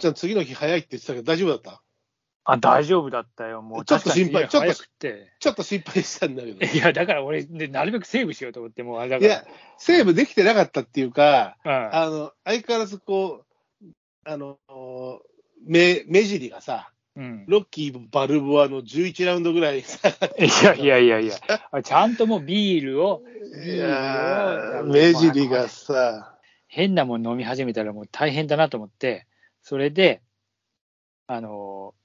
ちゃん次の日早いって言ってたけど大丈夫だった？あ、大丈夫だったよ。もう、ちょっと心配確かに早くて。ちょっと心配したんだけど。いや、だから俺、でなるべくセーブしようと思って、もうあれだから。いや、セーブできてなかったっていうか、うん、あの、相変わらずこう、あの、目、目尻がさ、うん。ロッキー・バルボアの11ラウンドぐらいさ、いやいやいやいや、あちゃんともうビールを、いやー目尻がさ、変なもん飲み始めたらもう大変だなと思って、それで、あのー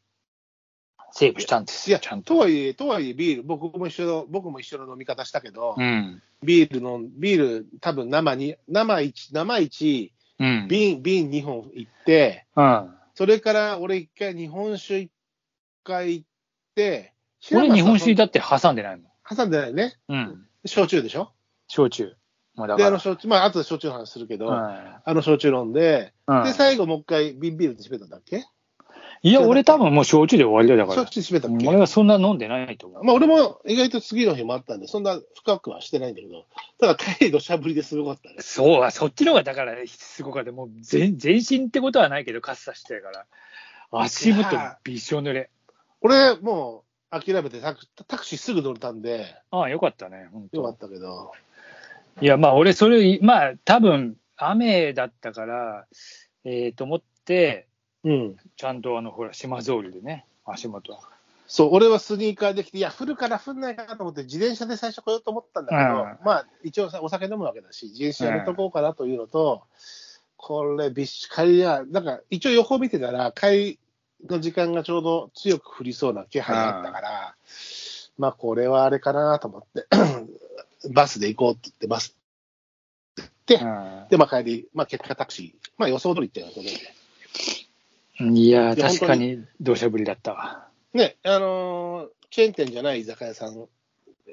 セーブしたんですよ、いや、ちゃんと。とはいえ、とはいえ、ビール、僕も一緒の、僕も一緒の飲み方したけど、うん。ビールの、ビール、多分生に、生1、生1、うん。瓶、瓶2本行って、うん。それから俺一回日本酒一回行って、俺、日本酒だだって挟んでないもん。挟んでないね。うん。焼酎でしょ？焼酎。もうだで。あの焼酎、まあ、後で焼酎の話するけど、うんあの焼酎飲んで、うんで、最後もう一回瓶ビールで締めたんだっけ？いや、俺多分もう焼酎で終わりだよ、だから焼。酎で締めたっけ？俺はそんな飲んでないと思う。まあ、俺も意外と次の日もあったんで、そんな深くはしてないんだけど、ただ、態度しゃぶりですごかったね。そう、そっちの方がだから、すごかった。もう全全身ってことはないけど、カッサしてるから。足元びしょ濡れ。俺、もう諦めてタクタクシーすぐ乗れたんで、ああ、よかったね、本よかっ当。たけど、いや、まあ、俺、それ、まあ、多分雨だったから、えー、と思って、うん。ちゃんと、あの、ほら、島ゾールでね、足元。そう、俺はスニーカーできて、いや、降るから降んないかなと思って、自転車で最初来ようと思ったんだけど、うんまあ、一応さ、お酒飲むわけだし、自転車やめとこうかなというのと、これ、びっし帰りや、なんか、一応予報見てたら、帰りの時間がちょうど強く降りそうな気配があったから、まあ、これはあれかなと思って、バスで行こうって言って、バス。で行って、うで、まあ、帰り、まあ、結果タクシー、まあ、予想通り行ったよ、これ。ん、いや、いや確かに土砂降りだったわ。ね、あのーチェーン店じゃない居酒屋さん、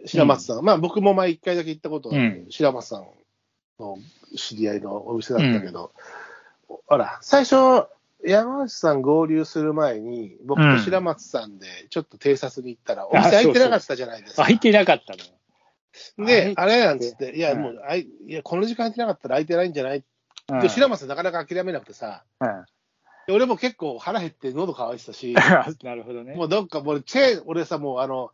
白松さん、まあ僕も前一回だけ行ったことがある、うん。白松さんの知り合いのお店だったけど、ほら、最初、山内さん合流する前に、僕と白松さんでちょっと偵察に行ったら、お店開いてなかったじゃないですか。開いてなかったの。で、あれなんつって、いや、うん。もう、あいいや、この時間開いてなかったら開いてないんじゃない、うん。で、白松さんなかなか諦めなくてさ、うん。で俺も結構腹減って喉乾いてたし、なるほどね。もうどっか、もうチェーン、俺さ、もうあの、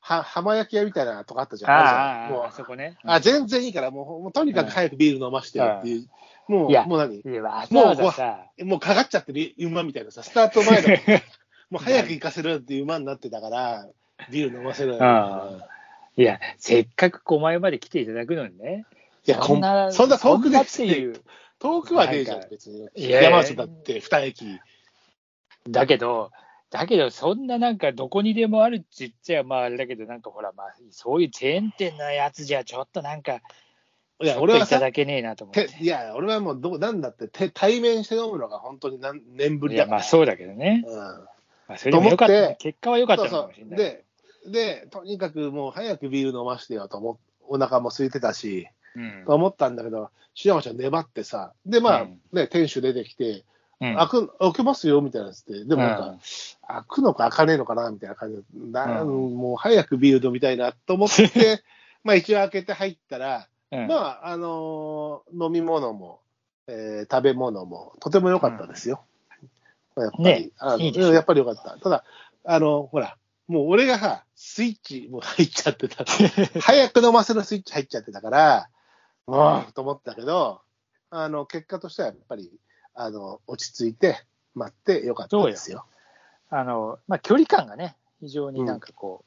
は浜焼き屋みたいなとこあったじゃん。ああもうあそこね。あ、全然いいから、もうもうとにかく早くビール飲ましてよっていう。もう、いやもう何？いや、わざわざさ、もうかかっちゃってる馬みたいなさ、スタート前の、もう早く行かせるっていう馬になってたから、ビール飲ませる。あいや、せっかく狛江まで来ていただくのにね。いやそんな、そんな遠くでっていう。遠くはねえじゃん、別に。いやいや山内だって二駅。だけど、だけど、そんななんか、どこにでもあるって言っちゃ、まああれだけど、なんかほら、まあ、そういうチェーン店のやつじゃ、ちょっとなんか、いや、俺はさ、いただけねえなと思ってて。いや、俺はもうど、なんだって、て対面して飲むのが本当に何年ぶいや、りだから。まあそうだけどね。うん。まあ、それでもよかった。結果は良かったのかそうそう。もしれない。で、で、とにかくもう早くビール飲ましてよと思っお腹も空いてたし、うん。と思ったんだけど、白山ちゃん粘ってさ、で、まあ、うん。ね、店主出てきて、うん。開く、開けますよ、みたいなやつって、でもなんか、うん。開くのか開かねえのかな、みたいな感じで、んもう早くビール飲みたいなと思って、まあ一応開けて入ったら、うん。まあ、あのー飲み物も、えー食べ物も、とても良かったですよ。やっぱり、ねあのいいやっぱり良かった。ただ、あの、ほら、もう俺がさ、スイッチもう入っちゃってた。早く飲ませるスイッチ入っちゃってたから、もう、と思ったけど、あの、結果としてはやっぱり、あの、落ち着いて、待ってよかったですよ。あの、まあ距離感がね、非常になんかこ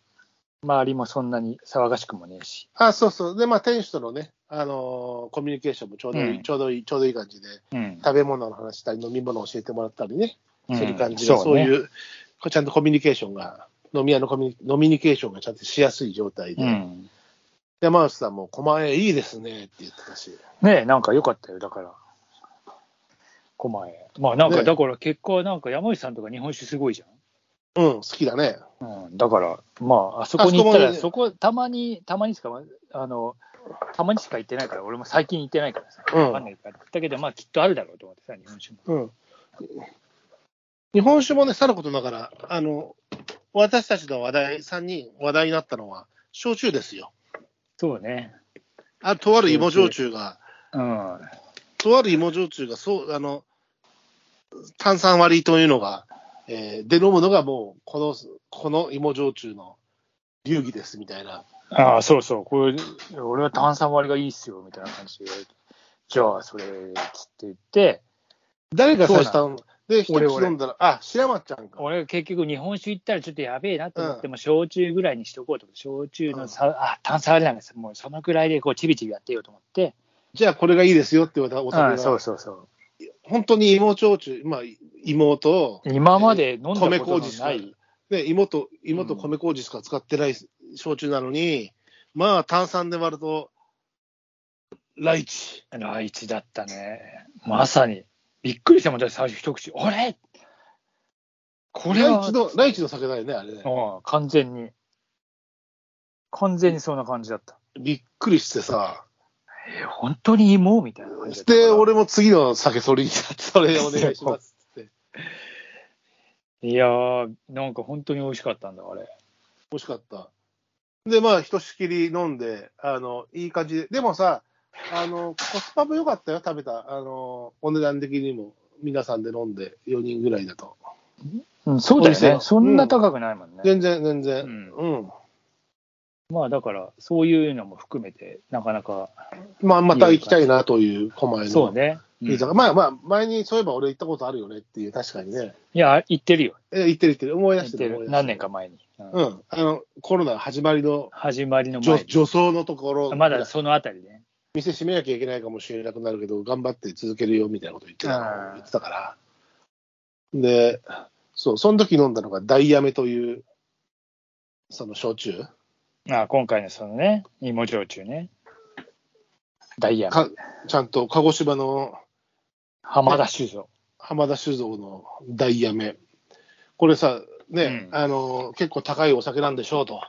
う、周りもそんなに騒がしくもねえし。あ、そうそう。で、まあ、店主とのね、あのーコミュニケーションもちょうどいい、うんちょうどいい、ちょうどいい感じで、うん。食べ物の話したり、飲み物を教えてもらったりね、うんする感じで、そうねいうちゃんとコミュニケーションが、飲み屋のコミュニノミニケーションがちゃんとしやすい状態で、うん。山内さんも、狛江いいですねって言ってたし、ねえ、なんか良かったよ、だから。狛江。まあなんか、ねだから結果なんか山内さんとか日本酒すごいじうん、好きだね。ゃん。うん。だから、まあ、あそこに行ったら、あそそこ、たまに、たまにしか、あの、たまにしか行ってないから、俺も最近行ってないからさ、うんわかんないから。だけど、まあきっとあるだろうと思ってさ、日本酒も。うん。日本酒もね、さることながら、あの、私たちの話題、3人話題になったのは、焼酎ですよ。そうね。あとある芋焼酎が、うん。とある芋焼酎が、そう、あの、炭酸割りというのが、えーで飲むのがもう、この、この芋焼酎の流儀ですみたいな。ああ、そうそう、これ、俺は炭酸割りがいいっすよ、みたいな感じで言われて、じゃあ、それ、つって言って、誰がそう頼んで、一俺口飲んだら、あ、白松ちゃんか。俺結局日本酒行ったらちょっとやべえなと思って、も焼酎ぐらいにしとこうと思って、焼酎のさ、あ、炭酸割りなんですもうそのくらいでこうちびちびやってよと思って、じゃあこれがいいですよって言われたおあ酒が、そうそうそう。本当に芋焼酎、まあ、芋と、今まで飲んだことのない、ね、芋と、芋と米麹しか使ってない焼酎なのに、まあ、炭酸で割ると、ライチ。ライチだったね。まさに。びっくりしたもん、だって最初一口。あれ？これはライチ、の、ライチの酒だよね、あれね。うん完全に。完全にそんな感じだった。びっくりしてさ。え、本当に芋？みたいな感じだったからで、俺も次の酒それに、それお願いしますって。いやー、なんか本当に美味しかったんだ、あれ。美味しかった。で、まあ、ひとしきり飲んで、あの、いい感じで。でもさ、あの、コスパも良かったよ、食べた。あの、お値段的にも、皆さんで飲んで、4人ぐらいだと。うん、そうだよね。そんな高くないもんね。全然、全然。ううんん。まあだから、そういうのも含めて、なかなか、まあ、また行きたいなという、狛江の。そうね。うんまあまあ、前にそういえば俺行ったことあるよねっていう、確かにね。いや、言ってるよ。え、行ってる行ってる。思い出してる。何年か前に。うんうん。あの、コロナ始まりの始まりの女前に。女装のところ、まだそのあたりね。店閉めなきゃいけないかもしれなくなるけど、頑張って続けるよみたいなこと言ってた言ってたから。で、そう、その時飲んだのがダイヤメという、その焼酎。あ今回のそのね、芋焼酎ね。ダイヤかちゃんと鹿児島の浜田酒造。浜田酒造のダイヤメ。これさ、ね、うんあの、結構高いお酒なんでしょうと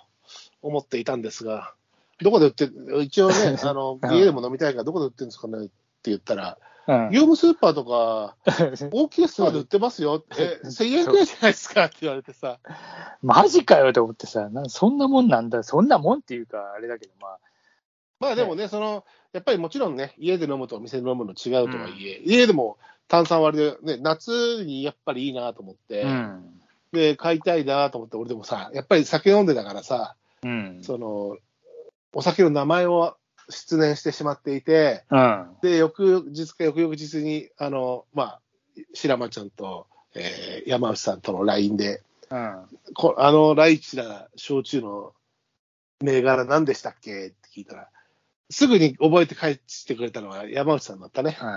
思っていたんですが、どこで売って、一応ね、あの、うん家でも飲みたいからどこで売ってるんですかねって言ったら、うん。業務スーパーとか、大きいストアで売ってますよ。え、1000円くらいじゃないですかって言われてさ、マジかよと思ってさ、なそんなもんなんだ、そんなもんっていうか、あれだけど、まあ、まあでもね、その、やっぱりもちろんね、家で飲むとお店で飲むの違うとはいえ、家でも炭酸割りで、ね、夏にやっぱりいいなと思って、うん。で、買いたいなと思って、俺でもさ、やっぱり酒飲んでたからさ、うん。その、お酒の名前を失念してしまっていて、うん。で、翌日か翌々日に、あの、まあ、白間ちゃんと、えー山内さんとの LINE で、うん。こあの、ライチな焼酎の銘柄何でしたっけ？って聞いたら、すぐに覚えて帰ってくれたのは山内さんだったね。うん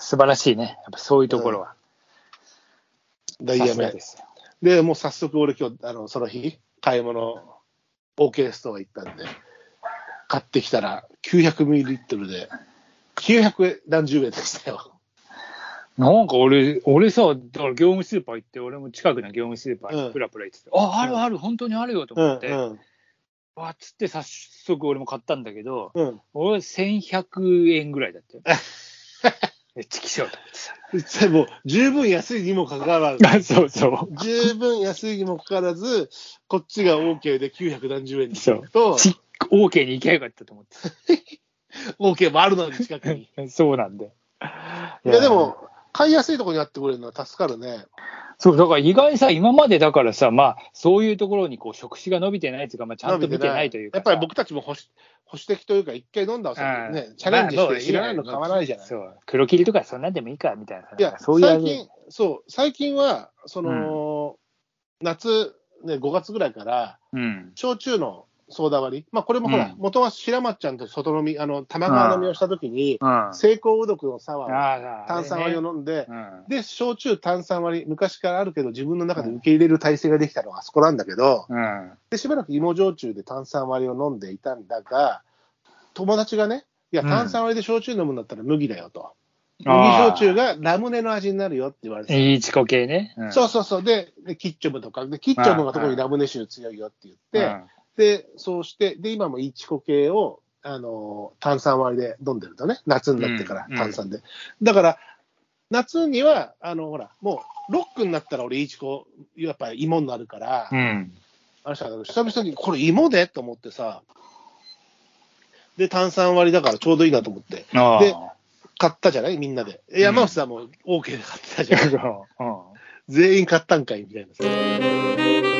素晴らしいね。やっぱそういうところは。ダイヤで。すよ。で、もう早速俺今日、あの、その日、買い物、OK ストア行ったんで、買ってきたら900ミリリットルで、900何十円でしたよ。なんか俺、俺さ、だから業務スーパー行って、俺も近くの業務スーパーうんにプラプラ行ってて、あ、あるある、本当にあるよとうん思って、わっつって早速俺も買ったんだけど、うん。うん。俺1100円ぐらいだったよ。めっちゃきしょうと思ってでも、十分安いにもかかわらず、さ。そうそう。十分安いにもかかわらず、こっちが OK で900何十円にすると、ち OK に行きゃよかったと思っ OK もあるのに近くに。て。そうなんで。いや、でも、買いやすいところにあってくれるのは助かるね。そう、だから意外にさ、今までだからさ、まあ、そういうところにこう触手が伸びてないというか、まあ、ちゃんと見てないというかさ。やっぱり僕たちも保守保守的というか、一回飲んだお酒うんね、チャレンジしまあて知らないの買わないじゃない。そう。黒霧とかそんなんでもいいか、みたいなさ。いや、そういう最近、そう、最近は、その、う夏、ね、5月ぐらいから、うん。焼酎のソーダ割り、まあ、これもほら、うん元は白松ちゃんと外飲み、あの、玉川飲みをしたときに、うん。成功うどくのサワー、炭酸割りを飲んで、うん。で、焼酎炭酸割り、昔からあるけど、自分の中で受け入れる体制ができたのはあそこなんだけど、うん。で、しばらく芋焼酎で炭酸割りを飲んでいたんだが、友達がね、いや、うん炭酸割りで焼酎飲むんだったら麦だよと。麦焼酎がラムネの味になるよって言われていいチコ系ね。うんそうそうそう。で、でキッチョムとか、で、キッチョムが特にラムネ酒強いよって言って、で、そうして、で、今もイチコ系を、あのー炭酸割りで飲んでるとね、夏になってからうん炭酸で。だから、夏には、あの、ほら、もう、ロックになったら俺、イチコ、やっぱり芋になるから、うん。うん。あの人は久々に、これ芋でと思ってさ、で、炭酸割りだからちょうどいいなと思って。で買ったじゃない？みんなで。山内さんも OK で買ってたじゃん。うん全員買ったんかいみたいなさ。